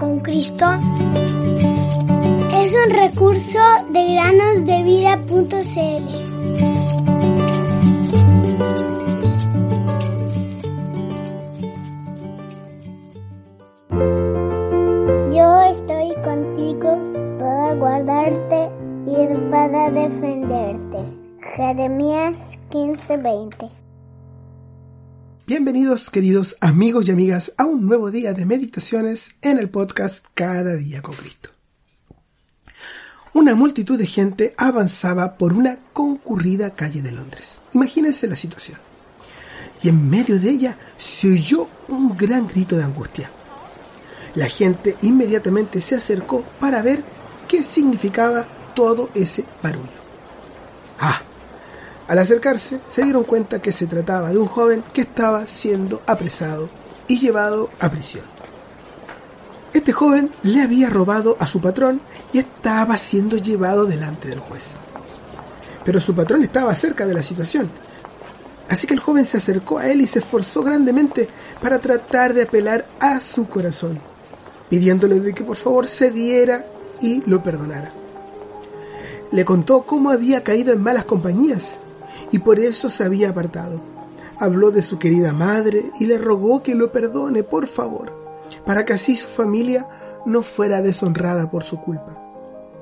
con Cristo es un recurso de granosdevida.cl. Yo estoy contigo para guardarte y para defenderte. Jeremías 15:20 Bienvenidos queridos amigos y amigas a un nuevo día de meditaciones en el podcast Cada día con Cristo. Una multitud de gente avanzaba por una concurrida calle de Londres. Imagínense la situación. Y en medio de ella se oyó un gran grito de angustia. La gente inmediatamente se acercó para ver qué significaba todo ese barullo. Ah, al acercarse, se dieron cuenta que se trataba de un joven que estaba siendo apresado y llevado a prisión. Este joven le había robado a su patrón y estaba siendo llevado delante del juez. Pero su patrón estaba cerca de la situación. Así que el joven se acercó a él y se esforzó grandemente para tratar de apelar a su corazón, pidiéndole de que por favor cediera y lo perdonara. Le contó cómo había caído en malas compañías y por eso se había apartado. Habló de su querida madre y le rogó que lo perdone, por favor, para que así su familia no fuera deshonrada por su culpa.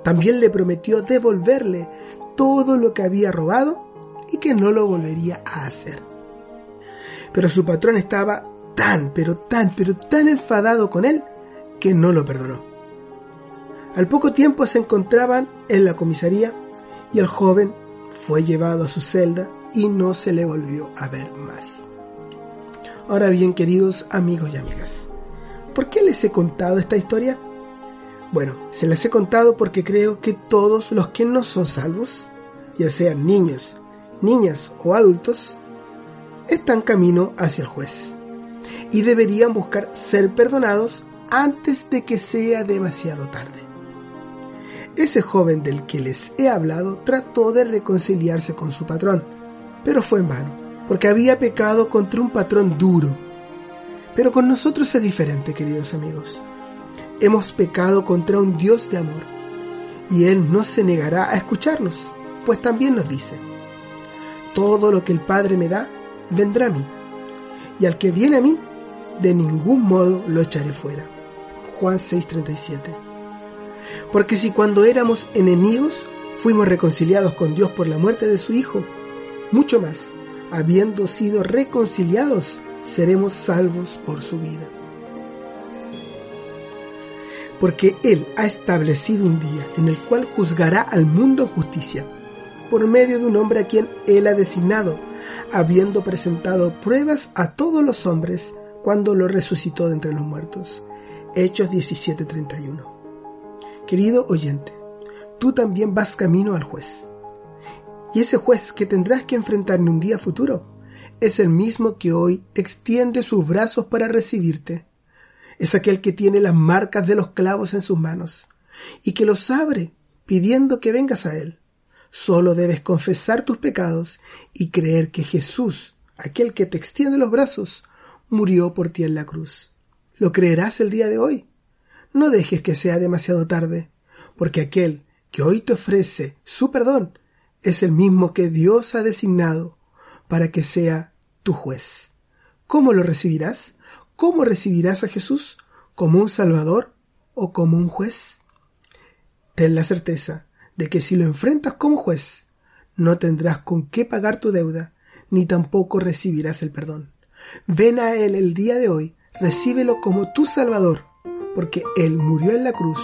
También le prometió devolverle todo lo que había robado y que no lo volvería a hacer. Pero su patrón estaba tan, pero tan, pero tan enfadado con él que no lo perdonó. Al poco tiempo se encontraban en la comisaría y el joven fue llevado a su celda y no se le volvió a ver más. Ahora bien, queridos amigos y amigas, ¿por qué les he contado esta historia? Bueno, se las he contado porque creo que todos los que no son salvos, ya sean niños, niñas o adultos, están camino hacia el juez y deberían buscar ser perdonados antes de que sea demasiado tarde. Ese joven del que les he hablado trató de reconciliarse con su patrón, pero fue en vano, porque había pecado contra un patrón duro. Pero con nosotros es diferente, queridos amigos. Hemos pecado contra un Dios de amor, y Él no se negará a escucharnos, pues también nos dice, todo lo que el Padre me da, vendrá a mí, y al que viene a mí, de ningún modo lo echaré fuera. Juan 6:37 porque si cuando éramos enemigos fuimos reconciliados con Dios por la muerte de su Hijo, mucho más, habiendo sido reconciliados, seremos salvos por su vida. Porque Él ha establecido un día en el cual juzgará al mundo justicia, por medio de un hombre a quien Él ha designado, habiendo presentado pruebas a todos los hombres cuando lo resucitó de entre los muertos. Hechos 17:31. Querido oyente, tú también vas camino al juez. Y ese juez que tendrás que enfrentar en un día futuro es el mismo que hoy extiende sus brazos para recibirte. Es aquel que tiene las marcas de los clavos en sus manos y que los abre pidiendo que vengas a él. Solo debes confesar tus pecados y creer que Jesús, aquel que te extiende los brazos, murió por ti en la cruz. ¿Lo creerás el día de hoy? No dejes que sea demasiado tarde, porque aquel que hoy te ofrece su perdón es el mismo que Dios ha designado para que sea tu juez. ¿Cómo lo recibirás? ¿Cómo recibirás a Jesús? ¿Como un Salvador o como un juez? Ten la certeza de que si lo enfrentas como juez, no tendrás con qué pagar tu deuda, ni tampoco recibirás el perdón. Ven a Él el día de hoy, recíbelo como tu Salvador porque Él murió en la cruz,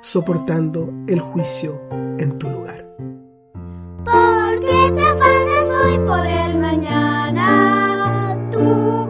soportando el juicio en tu lugar. Porque te afanas hoy por el mañana, tu